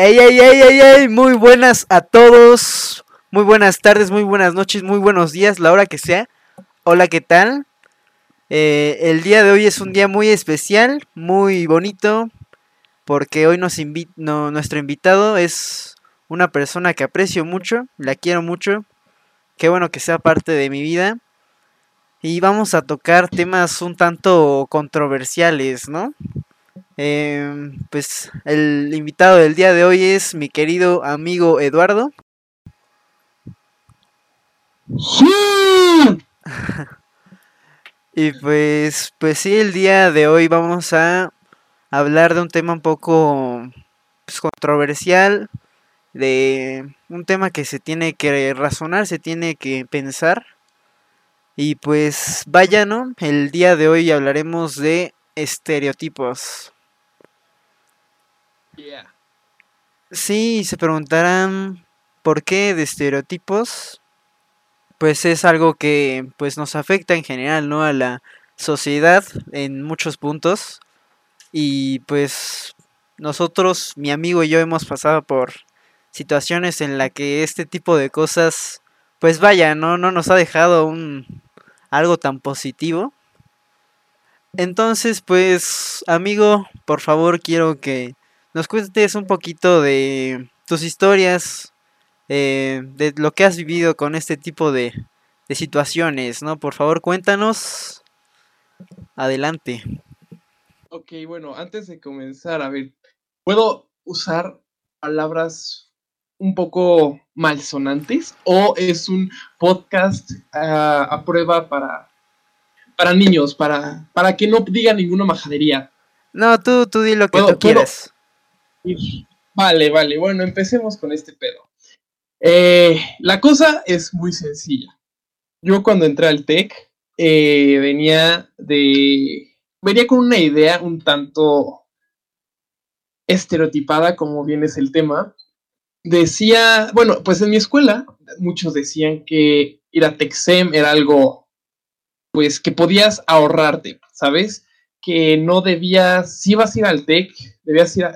Ey, ey, ey, ey, ey, muy buenas a todos. Muy buenas tardes, muy buenas noches, muy buenos días, la hora que sea. Hola, ¿qué tal? Eh, el día de hoy es un día muy especial, muy bonito, porque hoy nos no, nuestro invitado es una persona que aprecio mucho, la quiero mucho. Qué bueno que sea parte de mi vida. Y vamos a tocar temas un tanto controversiales, ¿no? Em, pues el invitado del día de hoy es mi querido amigo Eduardo. y pues, pues sí, el día de hoy vamos a hablar de un tema un poco pues, controversial, de un tema que se tiene que razonar, se tiene que pensar. Y pues vaya, ¿no? El día de hoy hablaremos de estereotipos. Sí, se preguntarán por qué de estereotipos. Pues es algo que pues nos afecta en general, ¿no? A la sociedad en muchos puntos. Y pues nosotros, mi amigo y yo hemos pasado por situaciones en la que este tipo de cosas pues vaya, no no nos ha dejado un algo tan positivo. Entonces, pues, amigo, por favor, quiero que nos cuentes un poquito de tus historias, eh, de lo que has vivido con este tipo de, de situaciones, ¿no? Por favor, cuéntanos. Adelante. Ok, bueno, antes de comenzar, a ver, ¿puedo usar palabras un poco malsonantes o es un podcast a prueba para, para niños, para, para que no diga ninguna majadería? No, tú, tú di lo que tú Vale, vale, bueno, empecemos con este pedo. Eh, la cosa es muy sencilla. Yo cuando entré al TEC eh, venía de... venía con una idea un tanto estereotipada, como bien es el tema. Decía, bueno, pues en mi escuela muchos decían que ir a TECSEM era algo, pues que podías ahorrarte, ¿sabes? Que no debías, si ibas a ir al TEC, debías ir a,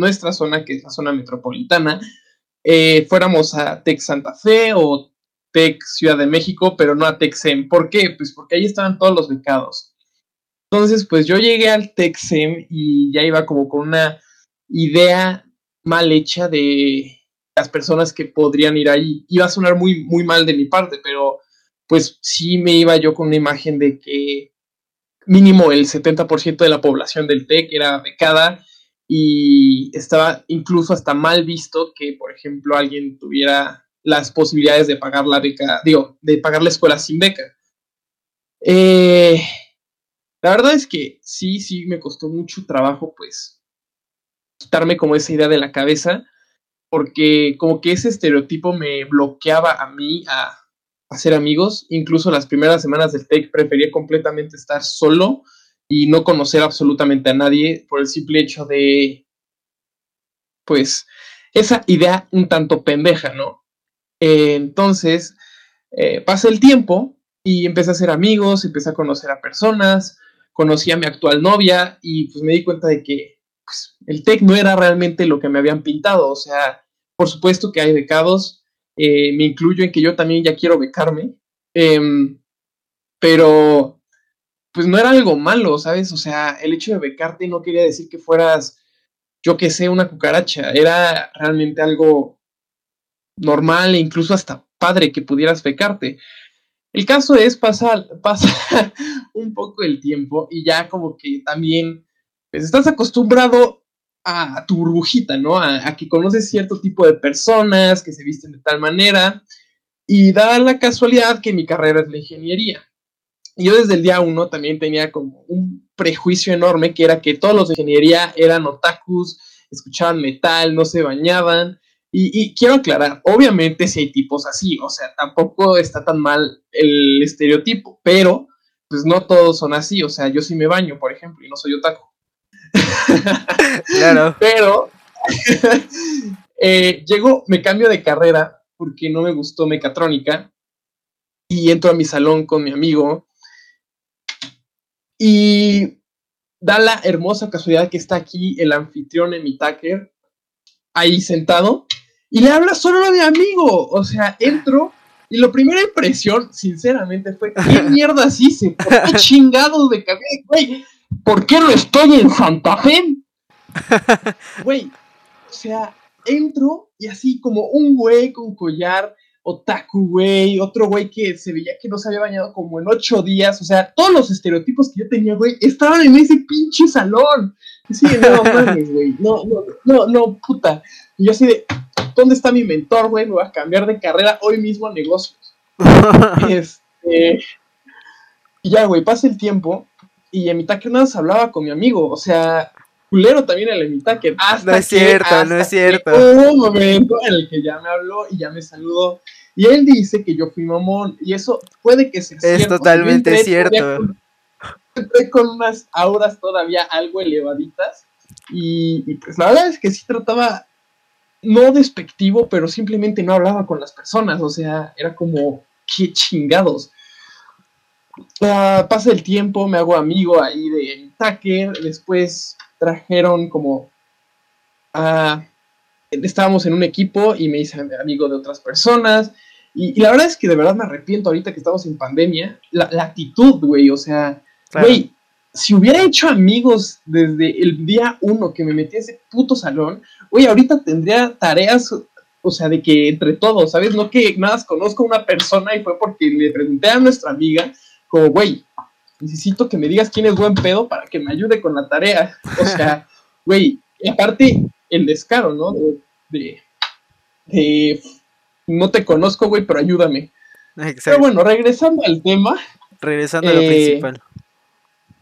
nuestra zona, que es la zona metropolitana, eh, fuéramos a Tec Santa Fe o Tec Ciudad de México, pero no a TECSEM. ¿Por qué? Pues porque ahí estaban todos los becados. Entonces, pues yo llegué al TECSEM y ya iba como con una idea mal hecha de las personas que podrían ir ahí. Iba a sonar muy, muy mal de mi parte, pero pues sí me iba yo con una imagen de que mínimo el 70% de la población del TEC era becada y estaba incluso hasta mal visto que, por ejemplo, alguien tuviera las posibilidades de pagar la beca, digo, de pagar la escuela sin beca. Eh, la verdad es que sí, sí, me costó mucho trabajo, pues, quitarme como esa idea de la cabeza, porque como que ese estereotipo me bloqueaba a mí a hacer amigos, incluso las primeras semanas del TEC prefería completamente estar solo y no conocer absolutamente a nadie por el simple hecho de, pues, esa idea un tanto pendeja, ¿no? entonces, eh, pasa el tiempo y empecé a hacer amigos, empecé a conocer a personas, conocí a mi actual novia y pues me di cuenta de que pues, el TEC no era realmente lo que me habían pintado, o sea, por supuesto que hay becados, eh, me incluyo en que yo también ya quiero becarme, em, pero pues no era algo malo, ¿sabes? O sea, el hecho de becarte no quería decir que fueras, yo que sé, una cucaracha, era realmente algo normal e incluso hasta padre que pudieras becarte. El caso es pasar, pasa un poco el tiempo y ya como que también pues, estás acostumbrado a, tu burbujita, ¿no? A, que conoces cierto tipo de personas que se visten de tal manera y da la casualidad que mi carrera es la ingeniería yo desde el día uno también tenía como un prejuicio enorme que era que todos los de ingeniería eran otakus, escuchaban metal, no se bañaban. Y, quiero aclarar, obviamente si hay tipos así, o sea, tampoco está tan mal el estereotipo, pero pues no todos son así, o sea, yo sí me baño, por ejemplo, y no soy otaku. claro. Pero eh, llego, me cambio de carrera porque no me gustó mecatrónica y entro a mi salón con mi amigo y da la hermosa casualidad que está aquí el anfitrión en mi tacker. ahí sentado y le habla solo mi amigo. O sea, entro y la primera impresión, sinceramente, fue: ¿qué mierda hice? ¿Por qué chingados de cabeza? Güey, ¿por qué no estoy en Santa Fe? Güey, o sea, entro y así como un güey con collar, otaku, güey, otro güey que se veía que no se había bañado como en ocho días, o sea, todos los estereotipos que yo tenía, güey, estaban en ese pinche salón. Sí, no mames, güey, no, no, no, no, puta. Y yo así de, ¿dónde está mi mentor, güey? Me voy a cambiar de carrera hoy mismo a negocios. este, y ya, güey, pasa el tiempo y en mitad que nada hablaba con mi amigo, o sea, culero también el Emitaker. no es cierto, no es cierto. Hubo un momento en el que ya me habló y ya me saludó. Y él dice que yo fui mamón. Y eso puede que sea es cierto. Es totalmente cierto. Entré con unas auras todavía algo elevaditas. Y, y, pues la verdad es que sí trataba, no despectivo, pero simplemente no hablaba con las personas. O sea, era como, qué chingados. Uh, pasa el tiempo, me hago amigo ahí de Tucker, después trajeron como estábamos en un equipo y me hice amigo de otras personas. Y, la verdad es que de verdad me arrepiento ahorita que estamos en pandemia. La, actitud, güey, o sea, güey, si hubiera hecho amigos desde el día uno que me metí a ese puto salón, güey, ahorita tendría tareas, o sea, de que entre todos, ¿sabes? No que nada más conozco a una persona y fue porque le pregunté a nuestra amiga, como, güey, necesito que me digas quién es buen pedo para que me ayude con la tarea. O sea, güey, aparte el descaro, ¿no? De, no te conozco, güey, pero ayúdame. Exacto. Pero bueno, regresando al tema. Regresando a lo eh, principal.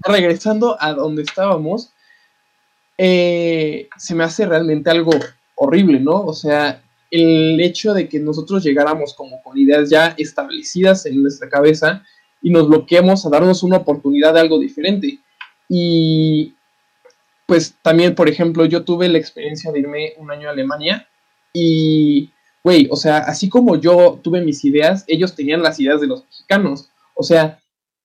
Regresando a donde estábamos, eh, se me hace realmente algo horrible, ¿no? O sea, el hecho de que nosotros llegáramos como con ideas ya establecidas en nuestra cabeza y nos bloqueemos a darnos una oportunidad de algo diferente. Y pues también, por ejemplo, yo tuve la experiencia de irme un año a Alemania y, güey, o sea, así como yo tuve mis ideas, ellos tenían las ideas de los mexicanos. O sea,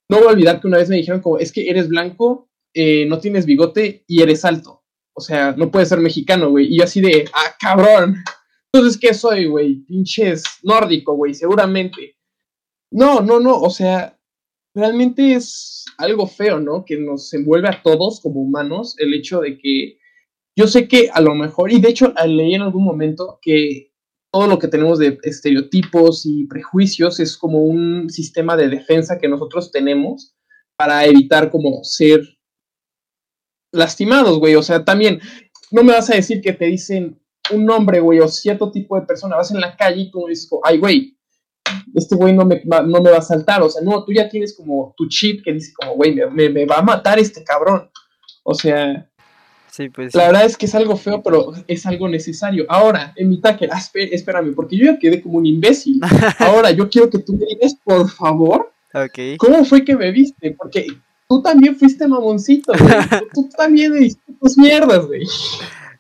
no voy a olvidar que una vez me dijeron como, es que eres blanco, eh, no tienes bigote y eres alto. O sea, no puedes ser mexicano, güey. Y yo así de, ah, cabrón. Entonces, ¿qué soy, güey? Pinches nórdico, güey, seguramente. No, no, no, o sea, realmente es algo feo, ¿no? Que nos envuelve a todos como humanos el hecho de que yo sé que a lo mejor, y de hecho leí en algún momento que todo lo que tenemos de estereotipos y prejuicios es como un sistema de defensa que nosotros tenemos para evitar como ser lastimados, güey. O sea, también no me vas a decir que te dicen un nombre, güey, o cierto tipo de persona, vas en la calle y tú dices, ay, güey, este güey no me, no me va a saltar, o sea, no, tú ya tienes como tu chip que dice como, güey, me, va a matar este cabrón. O sea, sí, pues, la verdad es que es algo feo, pero es algo necesario. Ahora, en mi tacker, ah, espérame, porque yo ya quedé como un imbécil. Ahora, yo quiero que tú me digas, por favor, ¿cómo fue que me viste? Porque tú también fuiste mamoncito, güey. tú, también hiciste tus mierdas, güey.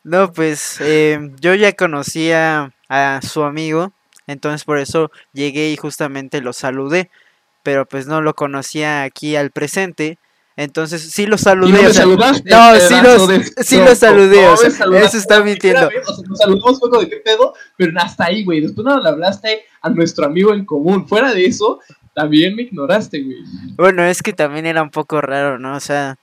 No, pues eh, yo ya conocía a su amigo entonces por eso llegué y justamente lo saludé. Pero pues no lo conocía aquí al presente. Entonces sí lo saludé. no, o saludaste, no sí, lo saludé. o sea, eso está mintiendo. o sea, nos saludamos poco de qué pedo, pero hasta ahí, güey. Después no le hablaste a nuestro amigo en común. Fuera de eso, también me ignoraste, güey. Bueno, es que también era un poco raro, ¿no? O sea,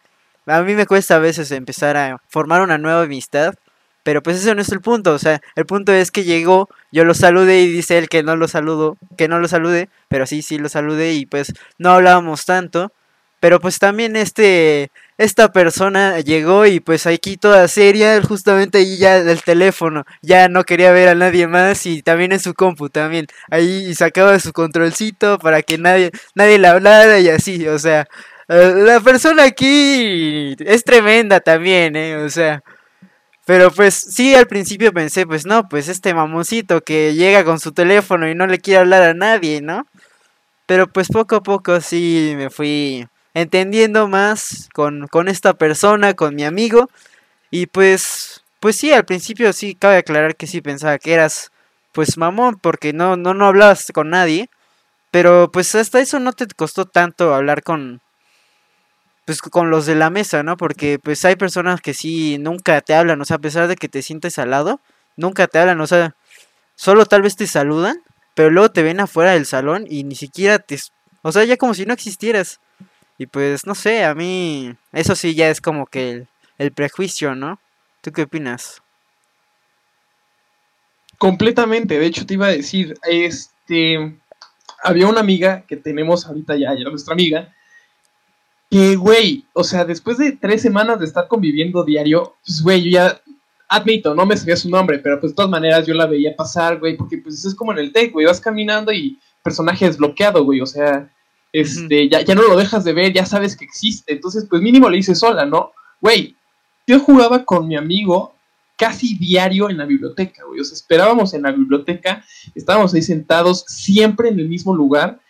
a mí me cuesta a veces empezar a formar una nueva amistad pero pues ese no es el punto, o sea, el punto es que llegó, yo lo saludé y dice él que no lo saludo, que no lo salude, pero sí, sí lo saludé y pues no hablábamos tanto. Pero pues también este, esta persona llegó y pues aquí toda seria, justamente ahí ya del teléfono, ya no quería ver a nadie más y también en su compu también, ahí sacaba su controlcito para que nadie, nadie le hablara y así, o sea, eh, la persona aquí es tremenda también, eh, o sea, pero pues sí, al principio pensé, pues no, pues este mamoncito que llega con su teléfono y no le quiere hablar a nadie, ¿no? Pero pues poco a poco sí me fui entendiendo más con, con esta persona, con mi amigo. Y pues, pues sí, al principio sí, cabe aclarar que sí pensaba que eras pues mamón porque no, no, no hablabas con nadie. Pero pues hasta eso no te costó tanto hablar con, pues con los de la mesa, ¿no? Porque pues hay personas que sí nunca te hablan, o sea, a pesar de que te sientes al lado, nunca te hablan, o sea, solo tal vez te saludan, pero luego te ven afuera del salón y ni siquiera te... O sea, ya como si no existieras. Y pues, no sé, a mí eso sí ya es como que el, el prejuicio, ¿no? ¿Tú qué opinas? Completamente, de hecho te iba a decir, este, había una amiga que tenemos ahorita ya, ya nuestra amiga, que, güey, o sea, después de tres semanas de estar conviviendo diario, pues, güey, yo ya, admito, no me sabía su nombre, pero pues de todas maneras yo la veía pasar, güey, porque pues eso es como en el tech, güey, vas caminando y personaje desbloqueado, güey, o sea, este, ya, ya no lo dejas de ver, ya sabes que existe, entonces pues mínimo le hice sola, ¿no? Güey, yo jugaba con mi amigo casi diario en la biblioteca, güey. O sea, esperábamos en la biblioteca, estábamos ahí sentados siempre en el mismo lugar,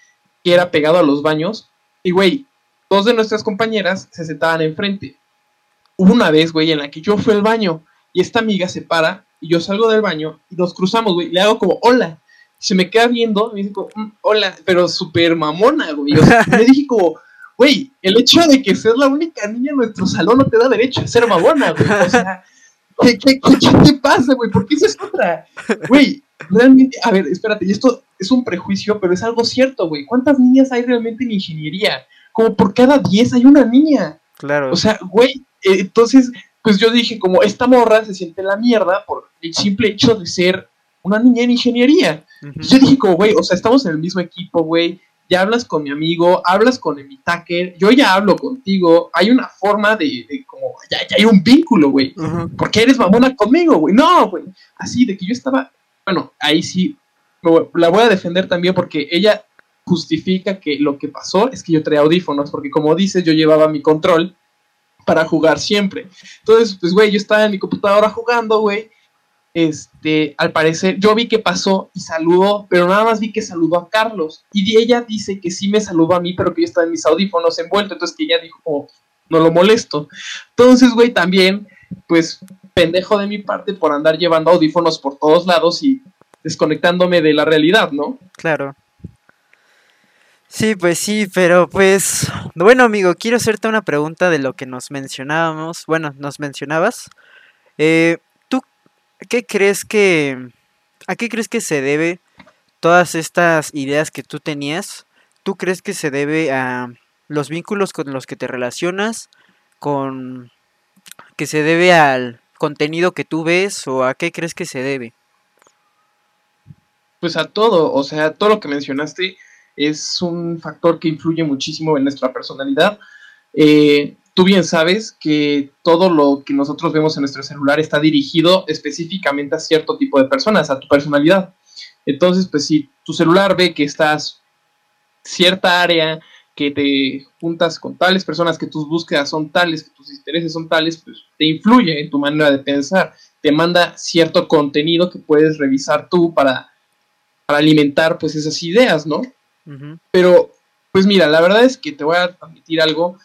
que era pegado a los baños. Y, güey, dos de nuestras compañeras se sentaban enfrente. Hubo una vez, güey, en la que yo fui al baño y esta amiga se para y yo salgo del baño y nos cruzamos, güey. Le hago como, hola. Se me queda viendo, me dice como, mm, hola, pero súper mamona, güey. O sea, me dije como, güey, el hecho de que seas la única niña en nuestro salón no te da derecho a ser mamona, güey. O sea, ¿Qué, qué, qué, qué te pasa, güey? ¿Por qué esa es otra? Güey, realmente, a ver, espérate, y esto es un prejuicio, pero es algo cierto, güey. ¿Cuántas niñas hay realmente en ingeniería? Como por cada 10 hay una niña. Claro. O sea, güey, eh, entonces, pues yo dije, como esta morra se siente la mierda por el simple hecho de ser una niña en ingeniería. Uh -huh. Yo dije, como, güey, o sea, estamos en el mismo equipo, güey ya hablas con mi amigo, hablas con el Mitaker, yo ya hablo contigo, hay una forma de, de como, ya, ya, hay un vínculo, güey, uh -huh. eres mamona conmigo, güey, no, güey, así de que yo estaba, bueno, ahí sí, la voy a defender también porque ella justifica que lo que pasó es que yo traía audífonos, porque como dices, yo llevaba mi control para jugar siempre, entonces, pues, güey, yo estaba en mi computadora jugando, güey, este, al parecer, yo vi que pasó y saludó, pero nada más vi que saludó a Carlos. Y ella dice que sí me saludó a mí, pero que yo estaba en mis audífonos envuelto, entonces que ella dijo, oh, no lo molesto. Entonces, güey, también, pues, pendejo de mi parte por andar llevando audífonos por todos lados y desconectándome de la realidad, ¿no? Claro. Sí, pues sí, pero pues, bueno, amigo, quiero hacerte una pregunta de lo que nos mencionábamos, bueno, nos mencionabas. Eh, ¿qué crees que... ¿A qué crees que se debe todas estas ideas que tú tenías? ¿Tú crees que se debe a los vínculos con los que te relacionas? ¿Con... que se debe al contenido que tú ves? ¿O a qué crees que se debe? Pues a todo, o sea, todo lo que mencionaste es un factor que influye muchísimo en nuestra personalidad. Eh, tú bien sabes que todo lo que nosotros vemos en nuestro celular está dirigido específicamente a cierto tipo de personas, a tu personalidad. Entonces, pues si tu celular ve que estás cierta área, que te juntas con tales personas, que tus búsquedas son tales, que tus intereses son tales, pues te influye en tu manera de pensar. Te manda cierto contenido que puedes revisar tú para, para alimentar pues esas ideas, ¿no? Uh -huh. Pero, pues mira, la verdad es que te voy a admitir algo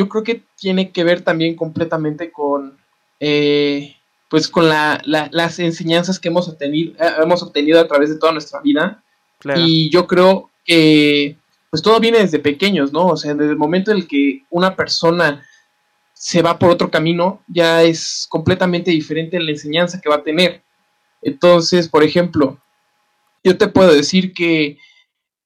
yo creo que tiene que ver también completamente con, eh, pues con la, la, las enseñanzas que hemos obtenido, eh, hemos obtenido a través de toda nuestra vida. Claro. Y yo creo que, pues todo viene desde pequeños, ¿no? O sea, desde el momento en el que una persona se va por otro camino, ya es completamente diferente la enseñanza que va a tener. Entonces, por ejemplo, yo te puedo decir que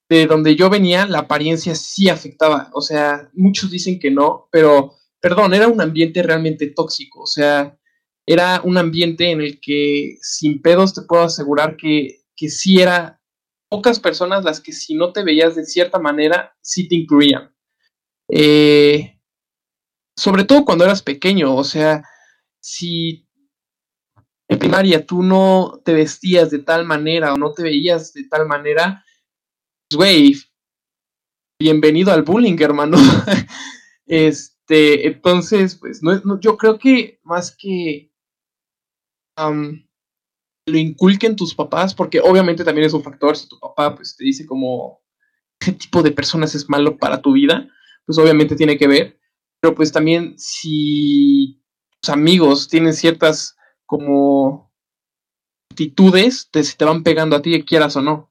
de donde yo venía, la apariencia sí afectaba. O sea, muchos dicen que no, pero, perdón, era un ambiente realmente tóxico. O sea, era un ambiente en el que sin pedos te puedo asegurar que, que sí era pocas personas las que si no te veías de cierta manera, sí te incluían. Eh, sobre todo cuando eras pequeño, o sea, si en primaria tú no te vestías de tal manera o no te veías de tal manera, güey, bienvenido al bullying, hermano. este, entonces, pues, no, no, yo creo que más que lo inculquen tus papás, porque obviamente también es un factor, si tu papá, pues, te dice como, ¿qué tipo de personas es malo para tu vida? Pues obviamente tiene que ver, pero pues también si tus amigos tienen ciertas como actitudes, te, te van pegando a ti, quieras o no.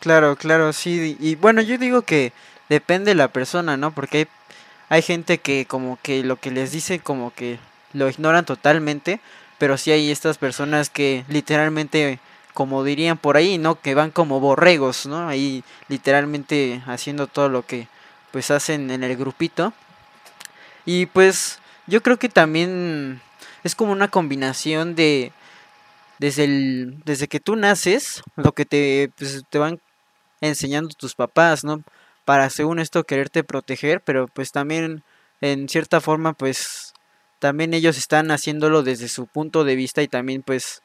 Claro, claro, sí. Y bueno, yo digo que depende de la persona, ¿no? Porque hay, gente que como que lo que les dice como que lo ignoran totalmente. pero sí hay estas personas que literalmente, como dirían por ahí, ¿no? Que van como borregos, ¿no? Ahí literalmente haciendo todo lo que pues hacen en el grupito. Y pues yo creo que también es como una combinación de desde el desde que tú naces, lo que te pues, te van enseñando tus papás, ¿no? Para según esto quererte proteger, pero pues también en cierta forma pues también ellos están haciéndolo desde su punto de vista y también pues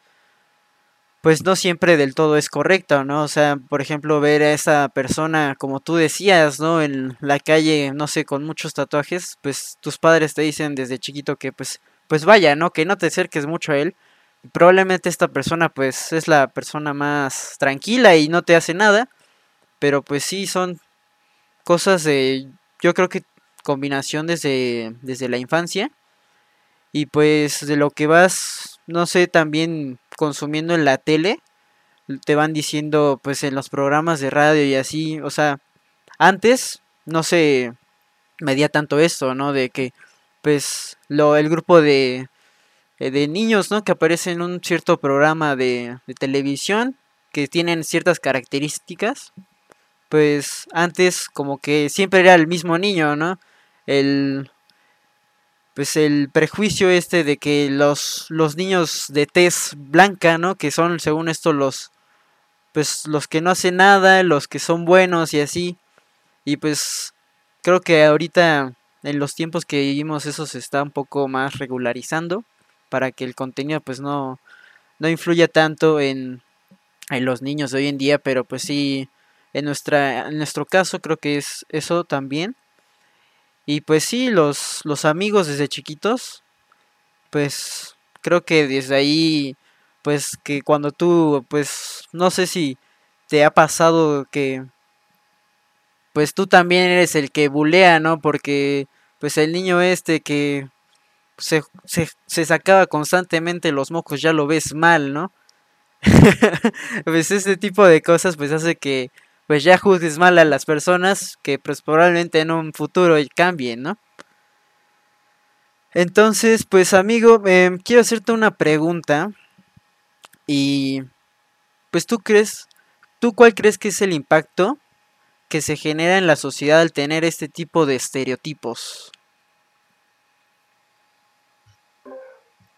pues no siempre del todo es correcto, ¿no? O sea, por ejemplo, ver a esa persona, como tú decías, ¿no? En la calle, no sé, con muchos tatuajes, pues tus padres te dicen desde chiquito que pues, pues vaya, ¿no? Que no te acerques mucho a él. Probablemente esta persona pues es la persona más tranquila y no te hace nada, pero pues sí son cosas de, yo creo que combinación desde, desde la infancia y pues de lo que vas, no sé, también consumiendo en la tele, te van diciendo pues en los programas de radio y así, o sea, antes no se medía tanto esto, ¿no? De que pues lo, el grupo de, eh, de niños, ¿no? Que aparecen en un cierto programa de televisión que tienen ciertas características, pues antes como que siempre era el mismo niño, ¿no? El pues el prejuicio este de que los, los niños de tez blanca, ¿no? Que son según esto los pues los que no hacen nada, los que son buenos y así. Y pues creo que ahorita en los tiempos que vivimos eso se está un poco más regularizando para que el contenido pues no no influya tanto en, en los niños de hoy en día, pero pues sí en nuestra en nuestro caso creo que es eso también y pues sí, los, los amigos desde chiquitos, pues creo que desde ahí, pues que cuando tú, pues no sé si te ha pasado que, pues tú también eres el que bulea, ¿no? Porque pues el niño este que se, se, se sacaba constantemente los mocos, ya lo ves mal, ¿no? pues ese tipo de cosas pues hace que pues ya juzgues mal a las personas que pues probablemente en un futuro cambien, ¿no? Entonces, pues amigo, em, quiero hacerte una pregunta y pues tú crees, tú cuál crees que es el impacto que se genera en la sociedad al tener este tipo de estereotipos?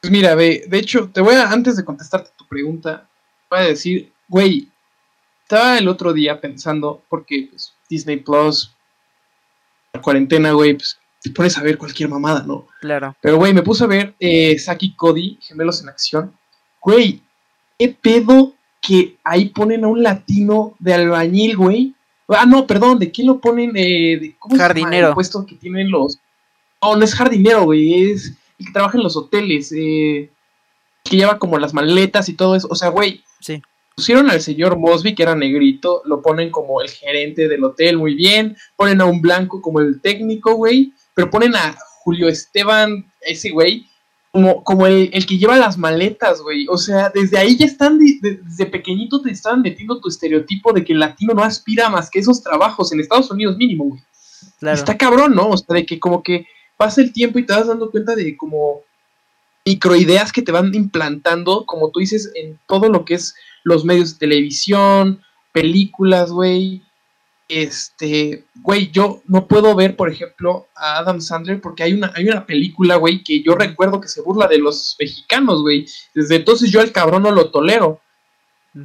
Pues mira, de, de hecho, te voy a, antes de contestarte tu pregunta, voy a decir, güey, estaba el otro día pensando, porque pues, Disney Plus, la cuarentena, güey, pues te pones a ver cualquier mamada, ¿no? Claro. Pero, güey, me puse a ver eh, Saki Cody, Gemelos en Acción. Güey, ¿qué pedo que ahí ponen a un latino de albañil, güey? Ah, no, perdón, ¿de quién lo ponen? Eh, de, ¿Cómo jardinero. el puesto que tienen los... No, no es jardinero, güey, es el que trabaja en los hoteles, eh, que lleva como las maletas y todo eso. O sea, güey, sí pusieron al señor Mosby, que era negrito, lo ponen como el gerente del hotel, muy bien. Ponen a un blanco como el técnico, güey. Pero ponen a Julio Esteban, ese güey, como, como el, que lleva las maletas, güey. O sea, desde ahí ya están, desde pequeñito te están metiendo tu estereotipo de que el latino no aspira más que esos trabajos, en Estados Unidos mínimo, güey. Está cabrón, ¿no? O sea, de que como que pasa el tiempo y te vas dando cuenta de como microideas que te van implantando, como tú dices, en todo lo que es los medios de televisión, películas, güey. Este, güey, yo no puedo ver, por ejemplo, a Adam Sandler porque hay una, hay una película, güey, que yo recuerdo que se burla de los mexicanos, güey. Desde entonces yo al cabrón no lo tolero.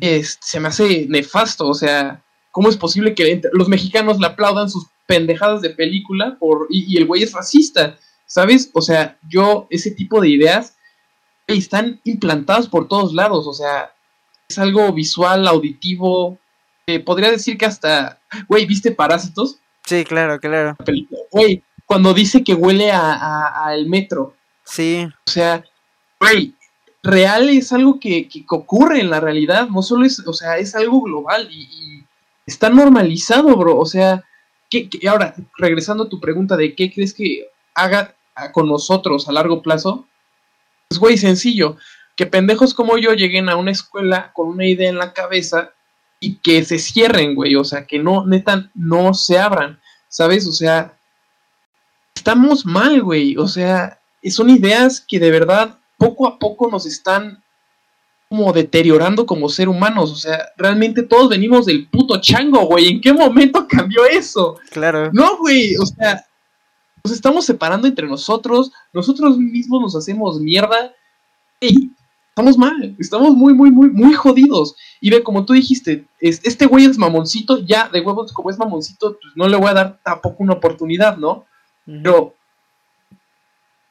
Este, se me hace nefasto, o sea, ¿cómo es posible que los mexicanos le aplaudan sus pendejadas de película por, y, y el güey es racista? ¿Sabes? O sea, yo, ese tipo de ideas están implantadas por todos lados. O sea, es algo visual, auditivo. podría decir que hasta, güey, ¿viste Parásitos? Sí, claro, claro. Güey, cuando dice que huele a, a, el metro. Sí. O sea, güey, real es algo que, que, ocurre en la realidad, no solo es, o sea, es algo global y, está normalizado, bro. O sea, que, ahora, regresando a tu pregunta de qué crees que haga con nosotros a largo plazo, pues, güey, sencillo que pendejos como yo lleguen a una escuela con una idea en la cabeza y que se cierren, güey, o sea, que no, neta, no se abran, ¿sabes? O sea, estamos mal, güey, o sea, son ideas que de verdad poco a poco nos están como deteriorando como ser humanos. O sea, realmente todos venimos del puto chango, güey. ¿En qué momento cambió eso? Claro. No, güey. O sea, nos estamos separando entre nosotros. Nosotros mismos nos hacemos mierda. Y estamos mal. Estamos muy, muy, muy, muy jodidos. Y ve, como tú dijiste, este güey es mamoncito. Ya, de huevos, como es mamoncito, pues no le voy a dar tampoco una oportunidad, ¿no? Pero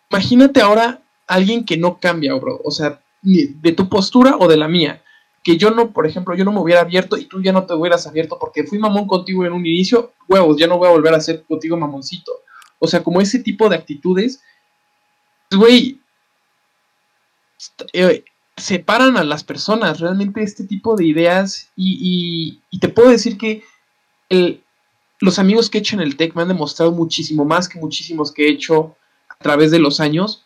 imagínate ahora alguien que no cambia, bro. O sea, de tu postura o de la mía. Que yo no, por ejemplo, yo no me hubiera abierto y tú ya no te hubieras abierto porque fui mamón contigo en un inicio, huevos, ya no voy a volver a ser contigo mamoncito. O sea, como ese tipo de actitudes, pues, güey, eh, separan a las personas, realmente este tipo de ideas y, te puedo decir que los amigos que he hecho en el TEC me han demostrado muchísimo más que muchísimos que he hecho a través de los años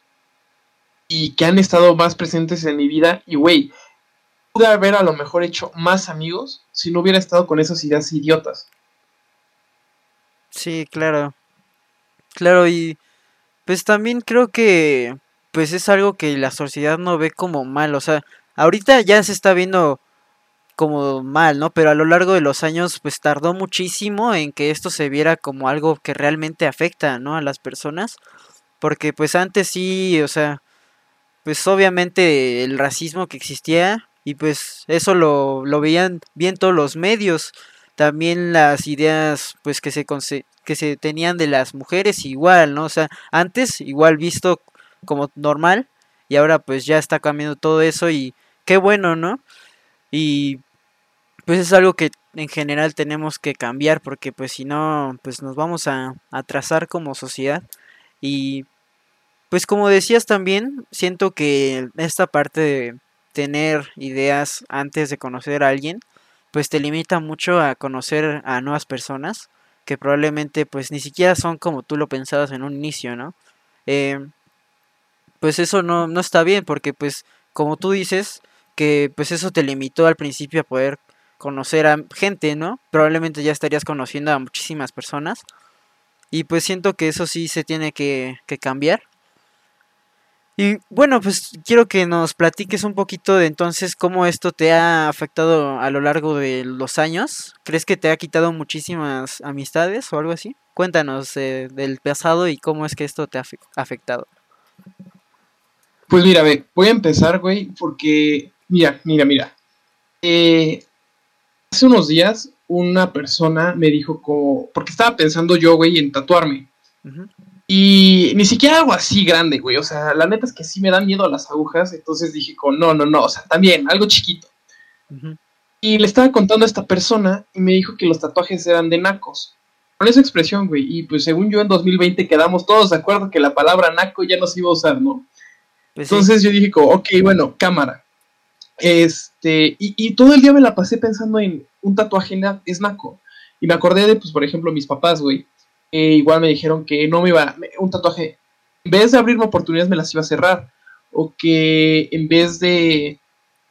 y que han estado más presentes en mi vida. Y, güey, pude haber a lo mejor hecho más amigos si no hubiera estado con esas ideas idiotas. Sí, claro. Claro, y pues también creo que pues es algo que la sociedad no ve como mal. O sea, ahorita ya se está viendo como mal, ¿no? Pero a lo largo de los años, pues tardó muchísimo en que esto se viera como algo que realmente afecta, ¿no? A las personas. Porque pues antes sí, o sea, pues obviamente el racismo que existía y pues eso lo, lo veían bien todos los medios. También las ideas pues que se, que se tenían de las mujeres igual, ¿no? O sea, antes igual visto como normal y ahora pues ya está cambiando todo eso y qué bueno, ¿no? Y pues es algo que en general tenemos que cambiar porque pues si no pues nos vamos a atrasar como sociedad y pues como decías también, siento que esta parte de tener ideas antes de conocer a alguien, pues te limita mucho a conocer a nuevas personas que probablemente pues ni siquiera son como tú lo pensabas en un inicio, ¿no? Eh, pues eso no, no está bien porque pues como tú dices que pues eso te limitó al principio a poder conocer a gente, ¿no? Probablemente ya estarías conociendo a muchísimas personas y pues siento que eso sí se tiene que, que cambiar y bueno, pues quiero que nos platiques un poquito de entonces cómo esto te ha afectado a lo largo de los años. ¿Crees que te ha quitado muchísimas amistades o algo así? Cuéntanos eh, del pasado y cómo es que esto te ha afectado. Pues mira, ve, voy a empezar, güey, porque, mira, mira, mira. Eh, hace unos días una persona me dijo como, porque estaba pensando yo, güey, en tatuarme. Y ni siquiera algo así grande, güey. O sea, la neta es que sí me dan miedo a las agujas. Entonces dije, con, no, no, no. O sea, también, algo chiquito. Y le estaba contando a esta persona y me dijo que los tatuajes eran de nacos. Con esa expresión, güey. Y pues según yo en 2020 quedamos todos de acuerdo que la palabra naco ya no se iba a usar, ¿no? Pues Entonces yo dije, ok, bueno, cámara. Este, y, y, todo el día me la pasé pensando en un tatuaje es naco. Y me acordé de, pues, por ejemplo, mis papás, güey igual me dijeron que no me iba, un tatuaje, en vez de abrirme oportunidades me las iba a cerrar, o que en vez de,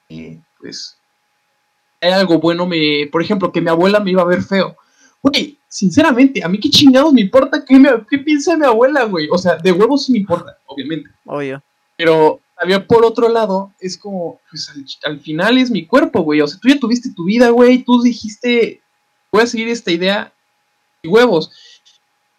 eh, pues, hay algo bueno, me, por ejemplo, que mi abuela me iba a ver feo. Güey, sinceramente, a mí qué chingados me importa qué, me, qué piensa mi abuela, güey. O sea, de huevos sí me importa, obviamente. Obvio. Pero había por otro lado, es como, pues al, al final es mi cuerpo, güey. O sea, tú ya tuviste tu vida, güey. Tú dijiste, voy a seguir esta idea y huevos.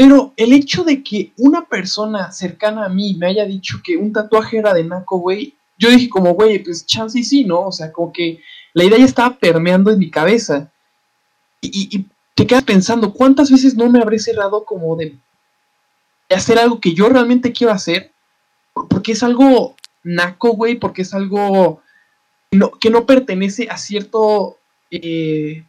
Pero el hecho de que una persona cercana a mí me haya dicho que un tatuaje era de Naco, güey, yo dije como, güey, pues chance y sí, ¿no? O sea, como que la idea ya estaba permeando en mi cabeza. Y, te quedas pensando, ¿cuántas veces no me habré cerrado como de, hacer algo que yo realmente quiero hacer? Porque es algo naco, güey, porque es algo que no pertenece a cierto, eh,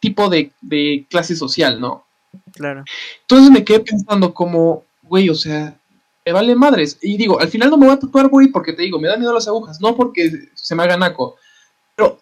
tipo de, de clase social, ¿no? Claro. Entonces me quedé pensando como, güey, o sea, me vale madres. Y digo, al final no me voy a tatuar, güey, porque te digo, me da miedo las agujas, no porque se me haga naco. Pero,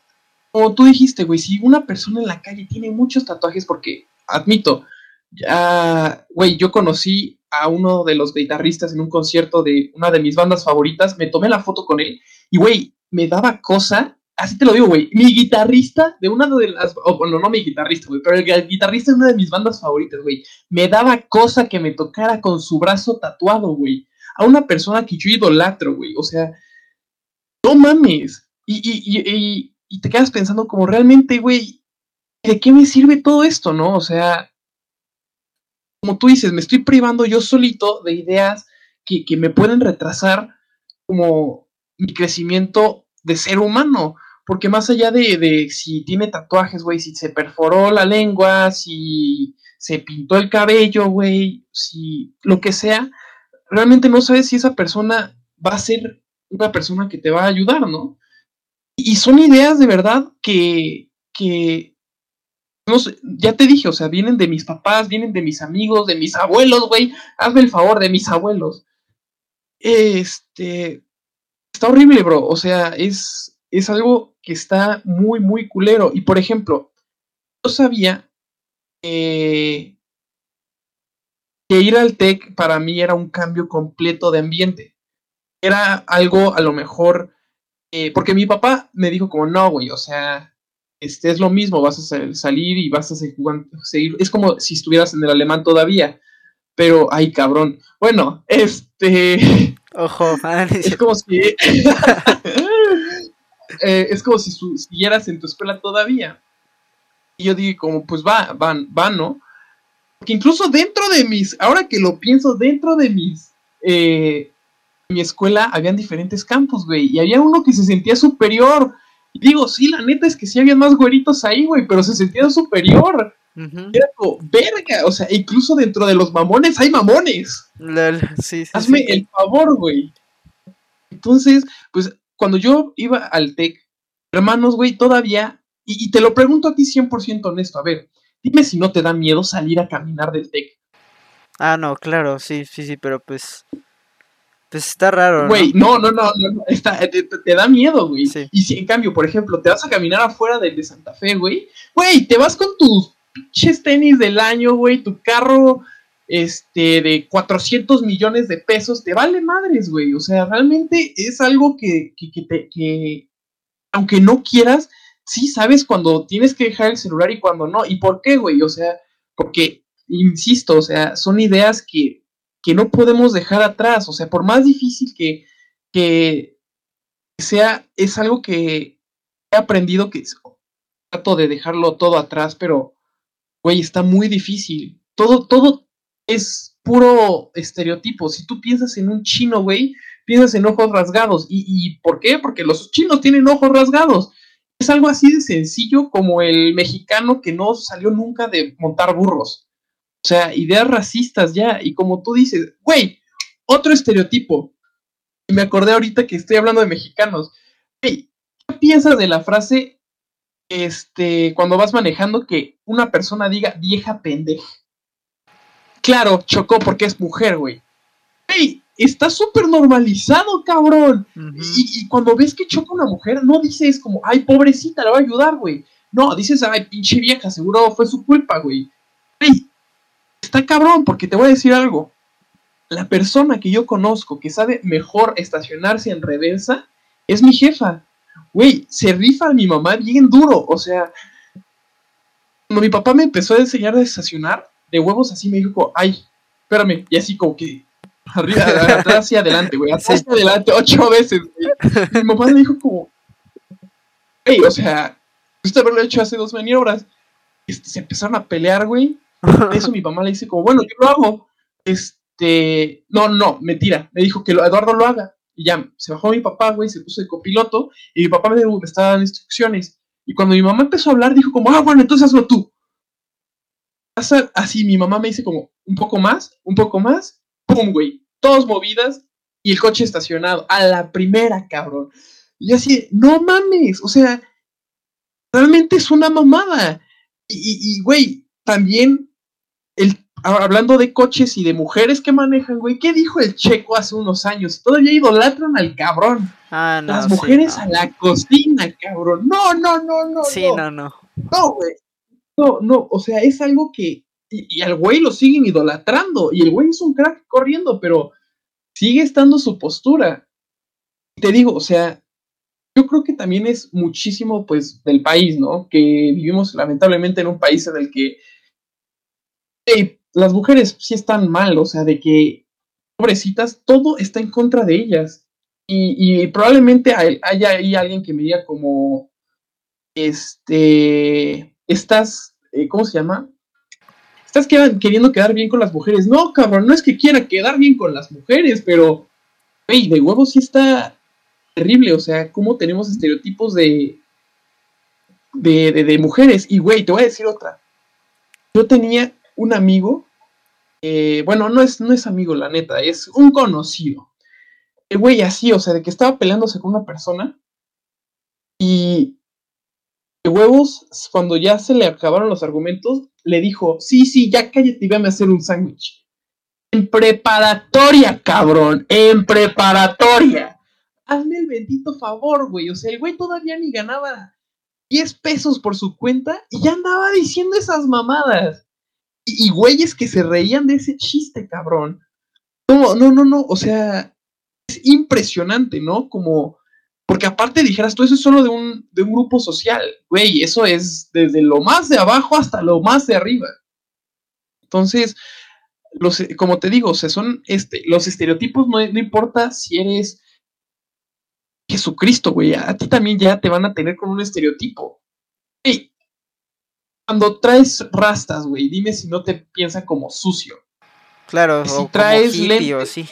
como tú dijiste, güey, si una persona en la calle tiene muchos tatuajes, porque, admito, ya, güey, yo conocí a uno de los guitarristas en un concierto de una de mis bandas favoritas, me tomé la foto con él, y, güey, me daba cosa así te lo digo, güey. Mi guitarrista de una de las. O bueno, no mi guitarrista, güey. Pero el guitarrista de una de mis bandas favoritas, güey. Me daba cosa que me tocara con su brazo tatuado, güey. a una persona que yo idolatro, güey. O sea, no mames. Y, y, y, y te quedas pensando como realmente, güey, ¿de qué me sirve todo esto, no? O sea, como tú dices, me estoy privando yo solito de ideas que, que me pueden retrasar como mi crecimiento de ser humano. Porque más allá de, de si tiene tatuajes, güey, si se perforó la lengua, si se pintó el cabello, güey, si lo que sea, realmente no sabes si esa persona va a ser una persona que te va a ayudar, ¿no? Y son ideas de verdad que, que no sé, ya te dije, o sea, vienen de mis papás, vienen de mis amigos, de mis abuelos, güey. Hazme el favor, de mis abuelos. Este. Está horrible, bro. O sea, es, es algo que está muy, muy culero. Y por ejemplo, yo sabía que ir al TEC para mí era un cambio completo de ambiente. Era algo a lo mejor. Eh, porque mi papá me dijo, como, no, güey, o sea, este, es lo mismo, vas a salir y vas a seguir, es como si estuvieras en el alemán todavía, pero, ay, cabrón, bueno, este... Ojo, es como si... Eh, es como si siguieras en tu escuela todavía. Y yo digo, como, pues va, van, va, ¿no? Porque incluso dentro de mis, ahora que lo pienso, dentro de mis, eh, mi escuela habían diferentes campos, güey, y había uno que se sentía superior, digo, sí, la neta es que sí había más güeritos ahí, güey, pero se sentía superior. Era como, verga, o sea, incluso dentro de los mamones hay mamones. sí, sí, Hazme el favor, güey. Entonces, pues, cuando yo iba al TEC, hermanos, güey, todavía, y, y, te lo pregunto a ti 100% honesto, a ver, dime si no te da miedo salir a caminar del TEC. Ah, no, claro, sí, sí, sí, pero pues pues está raro. Güey, no, no, no, no, está, te, da miedo, güey. Y si en cambio, por ejemplo, te vas a caminar afuera del de Santa Fe, güey, güey, te vas con tus pinches tenis del año, güey, tu carro este, de 400 millones de pesos, te vale madres, güey. O sea, realmente es algo que, que, que, te, que, aunque no quieras, sí sabes cuando tienes que dejar el celular y cuando no. ¿Y por qué, güey? O sea, porque, insisto, o sea, son ideas que que no podemos dejar atrás. O sea, por más difícil que, que sea, es algo que he aprendido que trato de dejarlo todo atrás, pero, güey, está muy difícil. Todo, todo es puro estereotipo. Si tú piensas en un chino, güey, piensas en ojos rasgados. ¿Y, ¿Y por qué? Porque los chinos tienen ojos rasgados. Es algo así de sencillo como el mexicano que no salió nunca de montar burros. O sea, ideas racistas ya. Y como tú dices, güey, otro estereotipo. Y me acordé ahorita que estoy hablando de mexicanos. Güey, ¿qué piensas de la frase este, cuando vas manejando que una persona diga vieja pendeja? Claro, chocó porque es mujer, güey. Güey, está súper normalizado, cabrón. y, y, cuando ves que choca una mujer, no dices como, ay, pobrecita, la va a ayudar, güey. No, dices, ay, pinche vieja, seguro fue su culpa, güey. Güey, está cabrón, porque te voy a decir algo. La persona que yo conozco que sabe mejor estacionarse en reversa es mi jefa. Güey, se rifa a mi mamá bien duro. O sea, cuando mi papá me empezó a enseñar a estacionar, de huevos así me dijo, ay, espérame, y así como que arriba, atrás y adelante, güey, atrás y adelante ocho veces, güey. Mi mamá me dijo como, güey, o sea, usted haberlo hecho hace dos maniobras. Este, se empezaron a pelear, güey. Eso mi mamá le dice como, bueno, yo lo hago. Este, no, no, mentira. Me dijo que Eduardo lo haga. Y ya, se bajó mi papá, güey, se puso de copiloto. Y mi papá me, me estaba dando instrucciones. Y cuando mi mamá empezó a hablar, dijo como, ah, bueno, entonces hazlo tú. Así, mi mamá me dice como, un poco más, un poco más. Pum, güey. Todos movidas y el coche estacionado. A la primera, cabrón. Y así, no mames. O sea, realmente es una mamada. Y, y, güey, también el, hablando de coches y de mujeres que manejan, güey, ¿qué dijo el checo hace unos años? Todavía idolatran al cabrón. Ah, no, Las mujeres a la cocina, cabrón. No, no, no, no. Sí, no, no. No, güey. No, no, o sea, es algo que. Y, y al güey lo siguen idolatrando. Y el güey es un crack corriendo, pero sigue estando su postura. Te digo, o sea, yo creo que también es muchísimo, pues, del país, ¿no? Que vivimos lamentablemente en un país en el que las mujeres sí están mal, o sea, de que pobrecitas, todo está en contra de ellas. Y, y probablemente haya ahí alguien que me diga como, este, estás, eh, ¿cómo se llama? Estás queriendo quedar bien con las mujeres. No, cabrón, no es que quiera quedar bien con las mujeres, pero, hey, de huevo sí está terrible. O sea, cómo tenemos estereotipos de, de, de, mujeres. Y, güey, te voy a decir otra. Yo tenía un amigo, bueno, no es, no es amigo, la neta, es un conocido. El güey así, o sea, de que estaba peleándose con una persona y huevos, cuando ya se le acabaron los argumentos, le dijo, sí, sí, ya cállate y véame a hacer un sándwich. En preparatoria, cabrón, en preparatoria. Hazme el bendito favor, güey. O sea, el güey todavía ni ganaba 10 pesos por su cuenta y ya andaba diciendo esas mamadas. Y, güeyes que se reían de ese chiste, cabrón. No, no, no, no. O sea, es impresionante, ¿no? Como porque aparte dijeras, tú eso es solo de un, de un grupo social, güey, eso es desde lo más de abajo hasta lo más de arriba. Entonces, los, como te digo, o sea, son este, los estereotipos, no, no importa si eres Jesucristo, güey, a ti también ya te van a tener con un estereotipo. Güey, cuando traes rastas, güey, dime si no te piensan como sucio. Claro, si traes lentes, sí.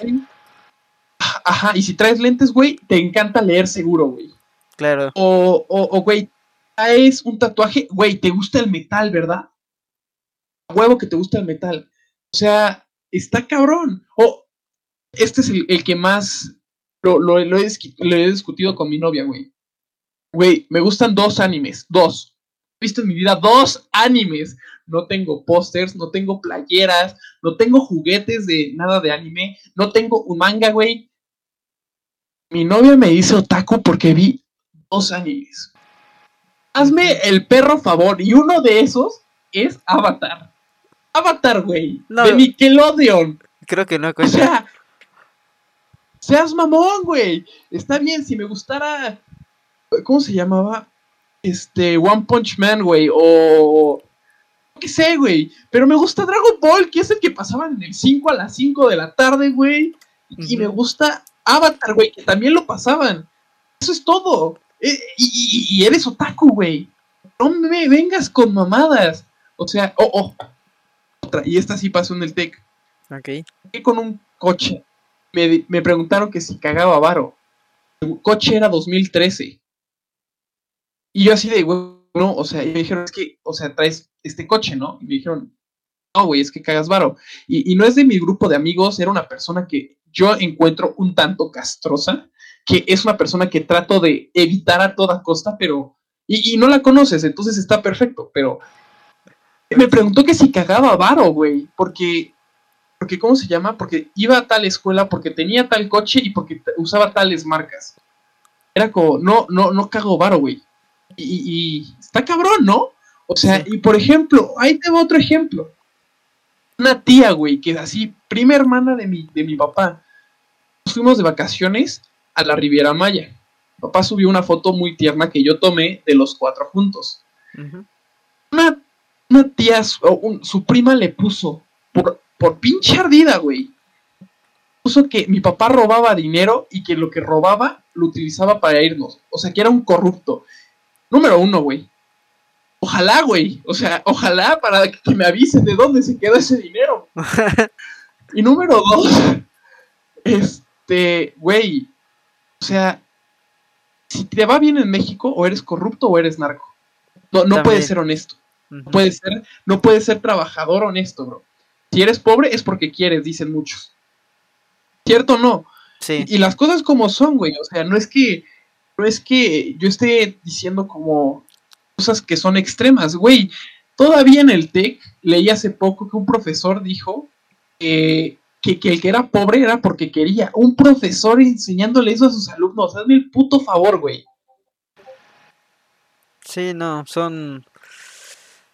Ajá, y si traes lentes, güey, te encanta leer seguro, güey. Claro. O, o, güey, traes un tatuaje, güey, te gusta el metal, ¿verdad? Huevo que te gusta el metal. O sea, está cabrón. O este es el, que más lo, lo, he, he discutido con mi novia, güey. Güey, me gustan dos animes, dos. He visto en mi vida dos animes. No tengo pósters, no tengo playeras, no tengo juguetes de nada de anime, no tengo un manga, güey. Mi novia me dice otaku porque vi dos animes. Hazme el perro favor, y uno de esos es Avatar. Avatar, güey. de Nickelodeon. Creo que no, O sea, seas mamón, güey. Está bien, si me gustara. ¿Cómo se llamaba? Este, One Punch Man, güey. O. ¿Qué sé, güey? Pero me gusta Dragon Ball, que es el que pasaban en el 5 a las 5 de la tarde, güey. Y me gusta Avatar, güey, que también lo pasaban. Eso es todo. Eh, y, eres otaku, güey. No me vengas con mamadas. O sea, oh, oh. Otra, y esta sí pasó en el TEC. Ok. Con un coche. Me, me preguntaron que si cagaba varo. El coche era 2013. Y yo así de, güey, no, o sea, y me dijeron, es que, o sea, traes este coche, ¿no? Y me dijeron, no, güey, es que cagas varo. Y, y no es de mi grupo de amigos, era una persona que yo encuentro un tanto castrosa, que es una persona que trato de evitar a toda costa, pero... Y, no la conoces, entonces está perfecto, pero... Me preguntó que si cagaba varo, güey, porque... Porque, ¿cómo se llama? Porque iba a tal escuela, porque tenía tal coche y porque usaba tales marcas. Era como, no, no, no cago varo, güey. Y, está cabrón, ¿no? O sea, y por ejemplo, ahí tengo otro ejemplo una tía, güey, que es así, prima hermana de mi, de mi papá. Nos fuimos de vacaciones a la Riviera Maya. papá subió una foto muy tierna que yo tomé de los cuatro juntos. una, tía, su prima le puso, por, por pinche ardida, güey, puso que mi papá robaba dinero y que lo que robaba lo utilizaba para irnos. O sea, que era un corrupto. Número uno, güey. Ojalá, güey. O sea, ojalá para que me avisen de dónde se quedó ese dinero. y número dos, este, güey. O sea, si te va bien en México, o eres corrupto o eres narco. No, no puedes ser honesto. No puedes ser, no puedes ser trabajador honesto, bro. Si eres pobre es porque quieres, dicen muchos. ¿Cierto o no? Sí. Y, y las cosas como son, güey. O sea, no es que no es que yo esté diciendo como cosas que son extremas, güey. Todavía en el TEC leí hace poco que un profesor dijo que, que, el que era pobre era porque quería. Un profesor enseñándole eso a sus alumnos. Hazme el puto favor, güey. Sí, no, son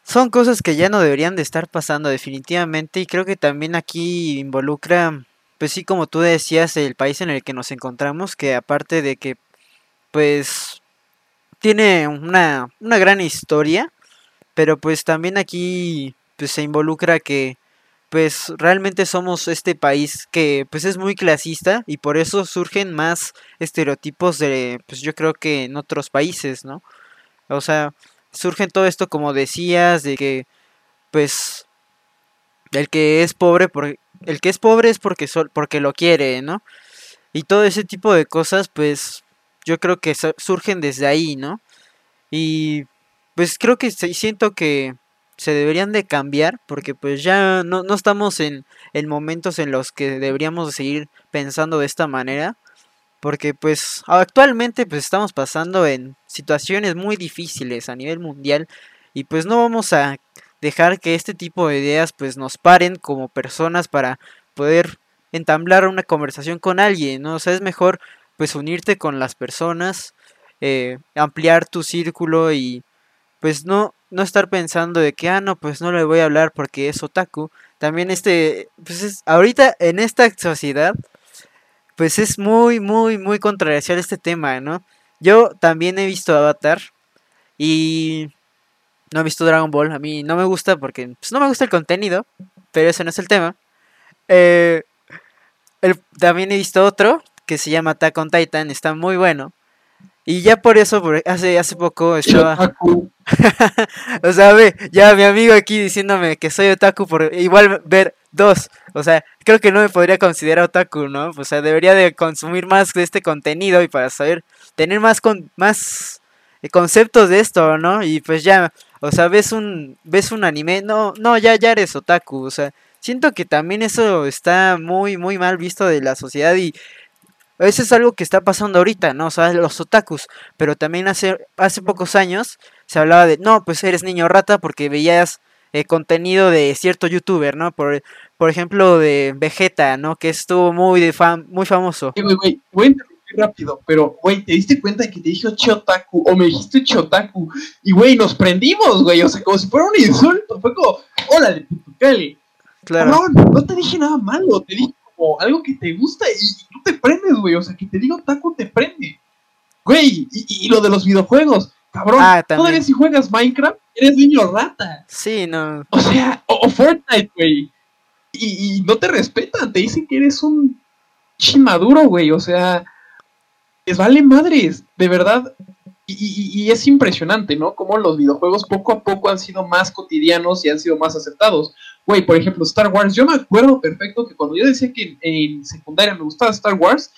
son cosas que ya no deberían de estar pasando definitivamente y creo que también aquí involucra, pues sí, como tú decías, el país en el que nos encontramos, que aparte de que, pues, tiene una, una gran historia, pero pues también aquí pues, se involucra que pues realmente somos este país que pues es muy clasista y por eso surgen más estereotipos de pues yo creo que en otros países, ¿no? O sea, surgen todo esto como decías de que pues el que es pobre por, el que es pobre es porque sol, porque lo quiere, ¿no? Y todo ese tipo de cosas pues yo creo que surgen desde ahí, ¿no? Y pues creo que siento que se deberían de cambiar porque pues ya no, no estamos en, en, momentos en los que deberíamos seguir pensando de esta manera porque pues actualmente pues estamos pasando en situaciones muy difíciles a nivel mundial y pues no vamos a dejar que este tipo de ideas pues nos paren como personas para poder entablar una conversación con alguien, ¿no? O sea, es mejor pues unirte con las personas, eh, ampliar tu círculo y pues no, no estar pensando de que, ah, no, pues no le voy a hablar porque es otaku. También este, pues es, ahorita en esta sociedad, pues es muy, muy, muy controversial este tema, ¿no? Yo también he visto Avatar y no he visto Dragon Ball. A mí no me gusta porque pues, no me gusta el contenido, pero ese no es el tema. Eh, también he visto otro que se llama Attack on Titan, está muy bueno. Y ya por eso, hace, hace poco estaba... o sea, ve, ya mi amigo aquí diciéndome que soy otaku por igual ver dos. O sea, creo que no me podría considerar otaku, ¿no? O sea, debería de consumir más de este contenido y para saber, tener más, con, más eh, conceptos de esto, ¿no? Y pues ya, o sea, ves un, ves un anime, no, no, ya, ya eres otaku, o sea, siento que también eso está muy, muy mal visto de la sociedad y eso es algo que está pasando ahorita, ¿no? O sea, los otakus. Pero también hace, hace pocos años se hablaba de, no, pues eres niño rata porque veías eh, contenido de cierto youtuber, ¿no? Por, por ejemplo, de Vegeta, ¿no? Que estuvo muy, de fam muy famoso. Güey, güey, voy a interrumpir rápido, pero, güey, ¿te diste cuenta de que te dije Chotaku o me dijiste Chotaku? Y, güey, nos prendimos, güey, o sea, como si fuera un insulto. Fue como, hola, de Putucali. Claro. No, no te dije nada malo, te dije algo que te gusta y, tú te prendes, güey. O sea, que te digo taco te prende. Güey, y, lo de los videojuegos. Cabrón, ah, todavía si juegas Minecraft, eres niño rata. Sí, no. O sea, o, Fortnite, güey. Y, no te respetan, te dicen que eres un chimaduro, güey. O sea, les vale madres. De verdad, y, es impresionante, ¿no? Cómo los videojuegos poco a poco han sido más cotidianos y han sido más aceptados. Güey, por ejemplo, Star Wars. Yo me acuerdo perfecto que cuando yo decía que en, secundaria me gustaba Star Wars,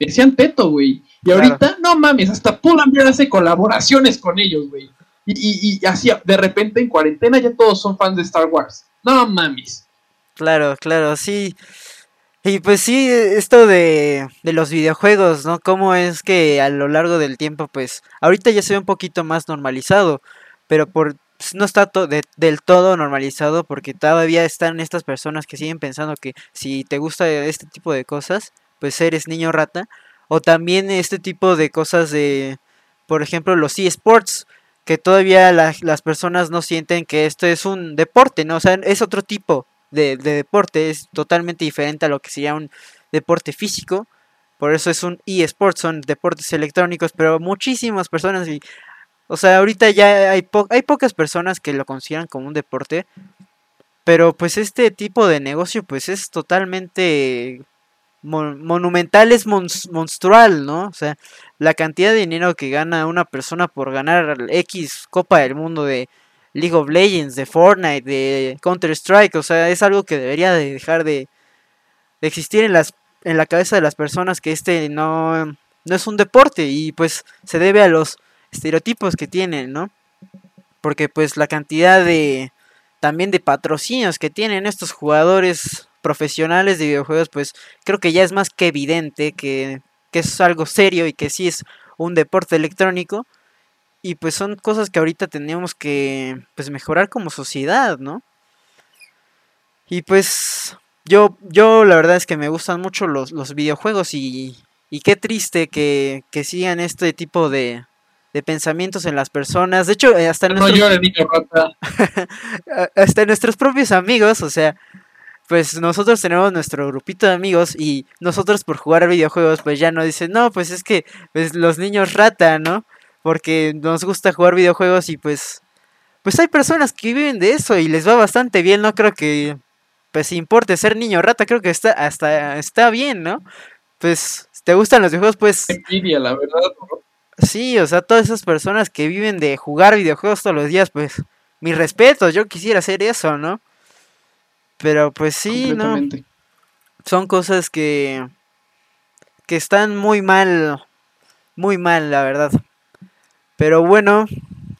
me decían teto, güey. Y ahorita, no mames, hasta Pull&Bear hace colaboraciones con ellos, güey. Y, y, así, de repente en cuarentena ya todos son fans de Star Wars. No mames. Claro, claro, sí. Y pues sí, esto de, de, los videojuegos, ¿no? Cómo es que a lo largo del tiempo, pues, ahorita ya se ve un poquito más normalizado, pero por pues, no está del todo normalizado porque todavía están estas personas que siguen pensando que si te gusta este tipo de cosas, pues eres niño rata. O también este tipo de cosas de, por ejemplo, los eSports, que todavía las personas no sienten que esto es un deporte, ¿no? O sea, es otro tipo de, deporte, es totalmente diferente a lo que sería un deporte físico. Por eso es un eSports, son deportes electrónicos, pero muchísimas personas, y, o sea, ahorita ya hay, hay pocas personas que lo consideran como un deporte, pero pues este tipo de negocio pues es totalmente monumental, es monstrual, ¿no? O sea, la cantidad de dinero que gana una persona por ganar X Copa del Mundo de League of Legends, de Fortnite, de Counter Strike, o sea, es algo que debería de dejar de, existir en las en la cabeza de las personas que este no, no es un deporte y pues se debe a los estereotipos que tienen, ¿no? Porque pues la cantidad de también de patrocinios que tienen estos jugadores profesionales de videojuegos, pues creo que ya es más que evidente que, que es algo serio y que sí es un deporte electrónico. Y pues son cosas que ahorita tenemos que pues mejorar como sociedad, ¿no? Y pues yo, yo la verdad es que me gustan mucho los, los videojuegos y, y qué triste que, que sigan este tipo de, de pensamientos en las personas. De hecho, eh, hasta en nuestros... hasta nuestros propios amigos, o sea, pues nosotros tenemos nuestro grupito de amigos y nosotros por jugar a videojuegos, pues ya no dicen, no, pues es que pues, los niños rata, ¿no? Porque nos gusta jugar videojuegos y pues pues hay personas que viven de eso y les va bastante bien, no creo que pues importe ser niño rata, creo que está hasta está bien, ¿no? Pues si te gustan los videojuegos, pues Envidia, la verdad. ¿no? sí, o sea, todas esas personas que viven de jugar videojuegos todos los días, pues mi respeto, yo quisiera hacer eso, ¿no? Pero pues sí, ¿no? Son cosas que que están muy mal, muy mal, la verdad. Pero bueno,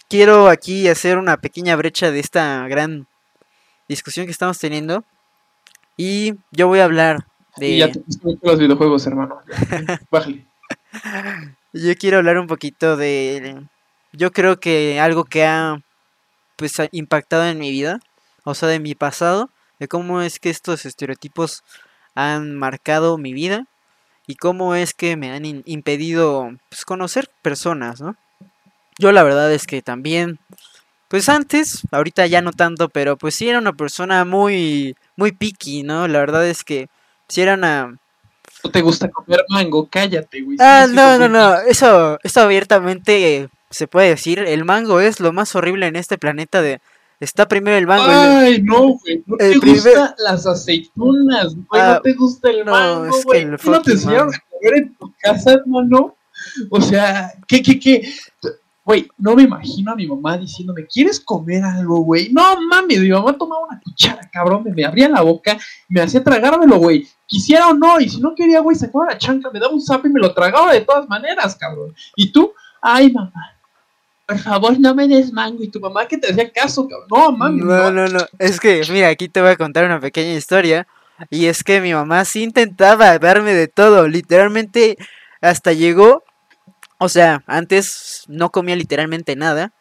quiero aquí hacer una pequeña brecha de esta gran discusión que estamos teniendo. Y yo voy a hablar Y ya de... te los videojuegos, hermano. Bájale. Yo quiero hablar un poquito de... Yo creo que algo que ha pues impactado en mi vida, o sea, de mi pasado, de cómo es que estos estereotipos han marcado mi vida y cómo es que me han impedido pues, conocer personas, ¿no? Yo la verdad es que también, pues antes, ahorita ya no tanto, pero pues sí era una persona muy, muy picky, ¿no? La verdad es que si era una... ¿No te gusta comer mango? Cállate, güey. Ah, Sí, sí, no, sí, no, sí. no, eso, eso abiertamente se puede decir, el mango es lo más horrible en este planeta de... Está primero el mango. el- Ay, no, güey. No el te primer- gustan las aceitunas, güey. Ah, no te gusta el no, mango, es que güey. el ¿Qué no te enseñaron a comer en tu casa, hermano? O sea, ¿qué, qué, qué? Güey, no me imagino a mi mamá diciéndome, ¿quieres comer algo, güey? No mames, mi mamá tomaba una cuchara, cabrón, me, me abría la boca me hacía tragármelo, güey. Quisiera o no, y si no quería, güey, sacaba la chanca, me daba un zap y me lo tragaba de todas maneras, cabrón. Y tú, ay, mamá, por favor, no me des mango. Y tu mamá que te hacía caso, cabrón. No, mami, No, no, no. Es que, mira, aquí te voy a contar una pequeña historia. Y es que mi mamá sí intentaba darme de todo. Literalmente, hasta llegó. O sea, antes no comía literalmente nada.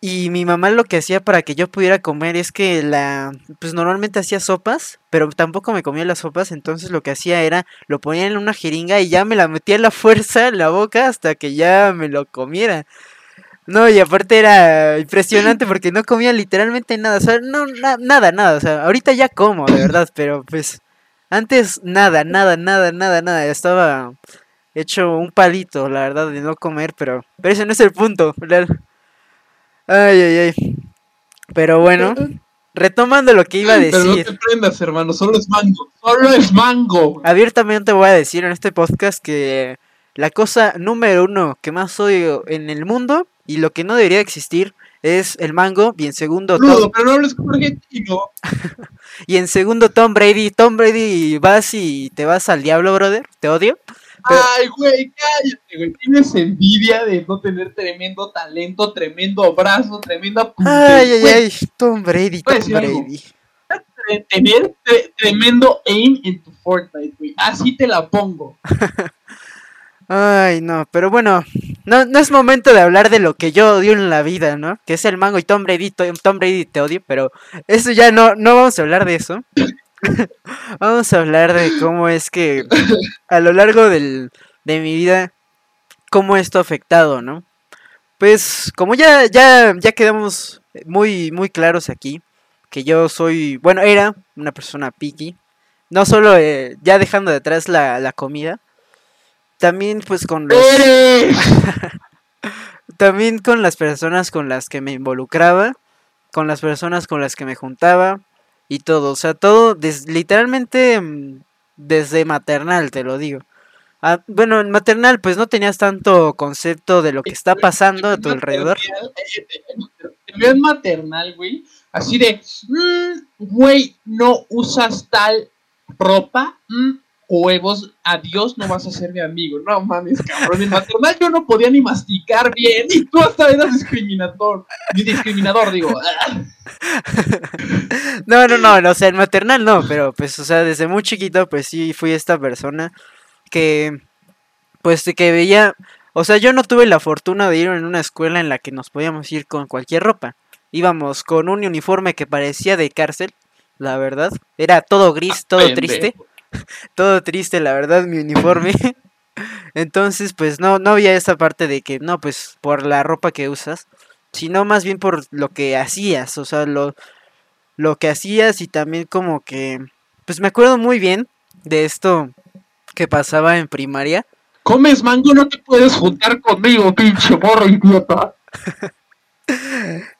Y mi mamá lo que hacía para que yo pudiera comer es que la. Pues normalmente hacía sopas, pero tampoco me comía las sopas. Entonces lo que hacía era lo ponía en una jeringa y ya me la metía a la fuerza en la boca hasta que ya me lo comiera. No, y aparte era impresionante porque no comía literalmente nada, o sea, no, na- nada, nada, o sea, ahorita ya como, de verdad, pero pues antes nada, nada, nada, nada, nada, estaba hecho un palito, la verdad, de no comer, pero, pero ese no es el punto, Ay, ay, ay. Pero bueno, retomando lo que iba a Pero no decir, te prendas, hermano, solo es mango. Solo es mango. abiertamente voy a decir en este podcast que la cosa número uno que más odio en el mundo y lo que no debería existir es el mango y en segundo Tom, Rudo, pero no hables como argentino. y en segundo Tom Brady, Tom Brady vas y te vas al diablo, brother, te odio. Ay, güey, cállate, güey. Tienes envidia de no tener tremendo talento, tremendo brazo, tremenda puntería. Ay, ay, ay, Tom Brady, Tom. Brady. Tener tre- tremendo aim en tu Fortnite, güey. Así te la pongo. Ay, no, pero bueno, no, no es momento de hablar de lo que yo odio en la vida, ¿no? Que es el mango y Tom Brady, to- Tom Brady te odio, pero eso ya no, no vamos a hablar de eso. vamos a hablar de cómo es que a lo largo del, de mi vida, cómo esto ha afectado, ¿no? Pues como ya, ya, ya quedamos muy, muy claros aquí, que yo soy, bueno, era una persona picky, no solo eh, ya dejando detrás la, la comida, también pues con los, también con las personas con las que me involucraba, con las personas con las que me juntaba y todo, o sea, todo des- literalmente mm, desde maternal, te lo digo. Ah, bueno, en maternal pues no tenías tanto concepto de lo que está pasando a tu alrededor. Te veo en maternal, güey. Así de, "Mm, güey, no usas tal ropa. mm, huevos, adiós, no vas a ser mi amigo. No mames, cabrón. En maternal yo no podía ni masticar bien y tú hasta eras discriminador. Ni discriminador, digo. No, no, no, no, o sea, en maternal no, pero pues, o sea, desde muy chiquito, pues sí fui esta persona que, pues, que veía, o sea, yo no tuve la fortuna de ir en una escuela en la que nos podíamos ir con cualquier ropa. Íbamos con un uniforme que parecía de cárcel, la verdad. Era todo gris, todo triste, todo triste, la verdad, mi uniforme. Entonces, pues no, no había esa parte de que, no, pues, por la ropa que usas, sino más bien por lo que hacías, o sea, lo, lo que hacías y también como que, pues me acuerdo muy bien de esto que pasaba en primaria. Comes mango, no te puedes juntar conmigo, pinche morro idiota.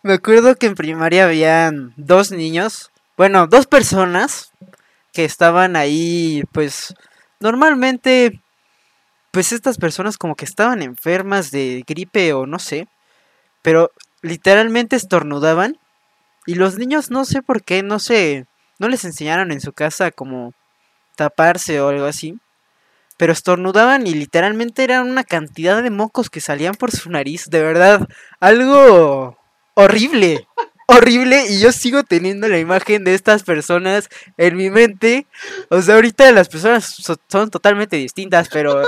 Me acuerdo que en primaria habían dos niños bueno, dos personas que estaban ahí, pues normalmente, pues estas personas como que estaban enfermas de gripe o no sé, pero literalmente estornudaban y los niños no sé por qué, no sé, no les enseñaron en su casa como taparse o algo así. Pero estornudaban y literalmente eran una cantidad de mocos que salían por su nariz. De verdad, algo horrible horrible y yo sigo teniendo la imagen de estas personas en mi mente. O sea, ahorita las personas son totalmente distintas, pero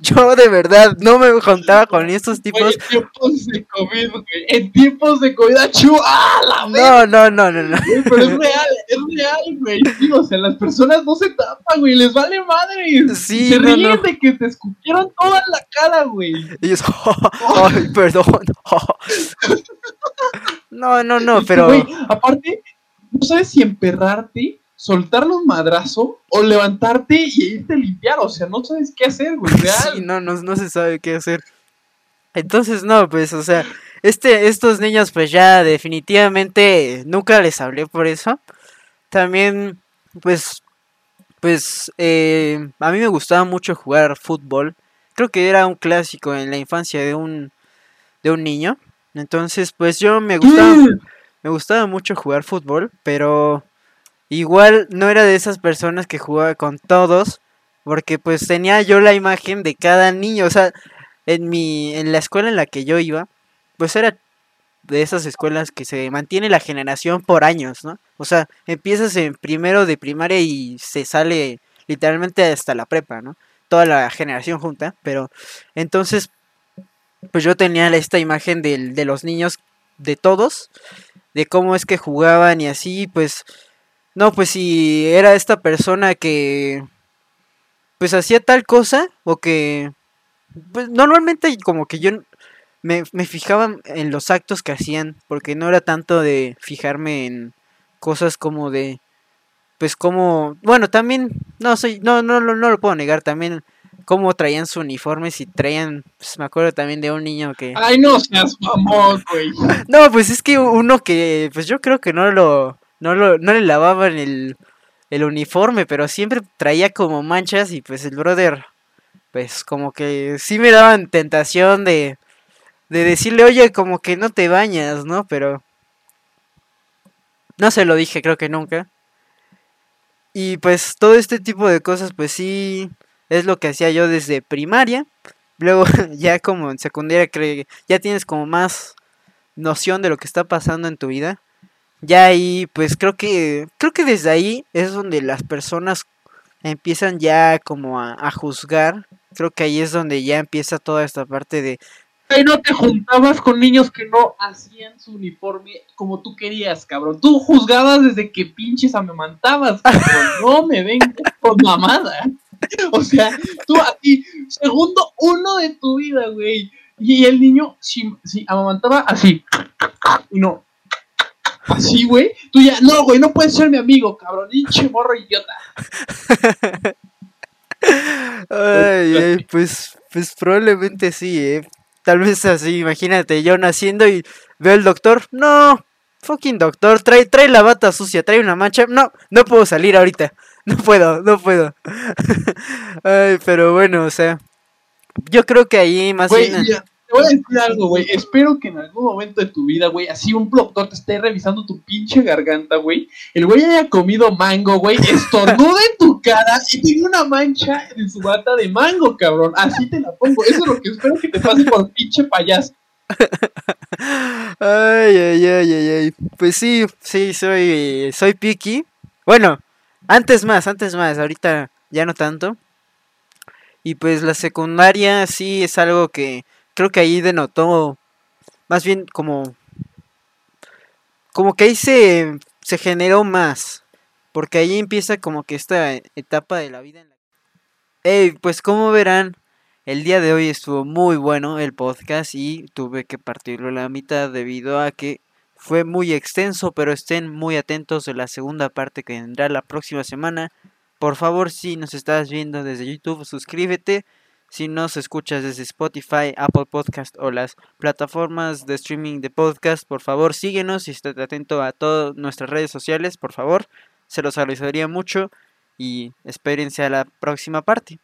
yo de verdad no me contaba con estos tipos. en tiempos de COVID, güey. En tiempos de COVID, ¡ah, la No, no, no, no, no. pero es real, es real, güey. Sí, o sea, las personas no se tapan, güey. Les vale madre. Sí, se ríen de que te escupieron toda la cara, güey. Y ellos, ay, perdón. No, no, no, pero. Güey, aparte, no sabes si emperrarte, soltarle un madrazo o levantarte y irte a limpiar. O sea, no sabes qué hacer, güey. Sí, no, no, no se sabe qué hacer. Entonces, no, pues, o sea, este, estos niños, pues ya definitivamente nunca les hablé por eso. También, pues, pues, eh, a mí me gustaba mucho jugar fútbol. Creo que era un clásico en la infancia de un, de un niño. Entonces, pues yo me gustaba, me gustaba mucho jugar fútbol, pero igual no era de esas personas que jugaba con todos, porque pues tenía yo la imagen de cada niño, o sea, en mi en la escuela en la que yo iba, pues era de esas escuelas que se mantiene la generación por años, ¿no? O sea, empiezas en primero de primaria y se sale literalmente hasta la prepa, ¿no? Toda la generación junta, pero entonces pues yo tenía esta imagen de, de los niños, de todos, de cómo es que jugaban y así, pues, no, pues si era esta persona que, pues hacía tal cosa, o que, pues normalmente como que yo me, me fijaba en los actos que hacían, porque no era tanto de fijarme en cosas como de, pues como, bueno, también, no soy, no, no, no, no lo puedo negar, también cómo traían su uniforme, si traían, pues me acuerdo también de un niño que... Ay, no seas mamón, güey. No, pues es que uno que, pues yo creo que no lo, no lo, no le lavaban el, el uniforme, pero siempre traía como manchas y pues el brother, pues como que sí me daban tentación de, de decirle, oye, como que no te bañas, ¿no? Pero... No se lo dije, creo que nunca. Y pues todo este tipo de cosas, pues sí, es lo que hacía yo desde primaria. Luego ya como en secundaria creo ya tienes como más noción de lo que está pasando en tu vida. Ya ahí pues creo que creo que desde ahí es donde las personas empiezan ya como a, juzgar. Creo que ahí es donde ya empieza toda esta parte de Ahí no te juntabas con niños que no hacían su uniforme como tú querías, cabrón. Tú juzgabas desde que pinches amamantabas, cabrón. No me vengas con mamada. o sea, tú aquí, segundo uno de tu vida, güey. Y el niño, si, si amamantaba así, y no, así, güey, tú ya, no, güey, no puedes ser mi amigo, cabrón, hinche morro idiota. Ay, ay, pues, pues probablemente sí, eh. Tal vez así, imagínate, yo naciendo y veo al doctor, no, fucking doctor, trae, trae la bata sucia, trae una mancha, no, no puedo salir ahorita. No puedo, no puedo. Ay, pero bueno, o sea. Yo creo que ahí más bien. te voy a decir algo, güey. Espero que en algún momento de tu vida, güey, así un doctor te esté revisando tu pinche garganta, güey. El güey haya comido mango, güey, estornuda en tu cara y tiene una mancha en su bata de mango, cabrón. Así te la pongo. Eso es lo que espero que te pase por pinche payaso. Ay, ay, ay, ay, ay. Pues sí, sí, soy, soy picky. Bueno, antes más, antes más, ahorita ya no tanto. Y pues la secundaria sí es algo que creo que ahí denotó más bien como como que ahí se, se generó más porque ahí empieza como que esta etapa de la vida en la hey, pues como verán el día de hoy estuvo muy bueno el podcast y tuve que partirlo a la mitad debido a que fue muy extenso, pero estén muy atentos de la segunda parte que vendrá la próxima semana. Por favor, si nos estás viendo desde YouTube, suscríbete, Si nos escuchas desde Spotify, Apple Podcast o las plataformas de streaming de podcast, por favor síguenos y esté atento a todas nuestras redes sociales, por favor. Se los agradecería mucho y espérense a la próxima parte.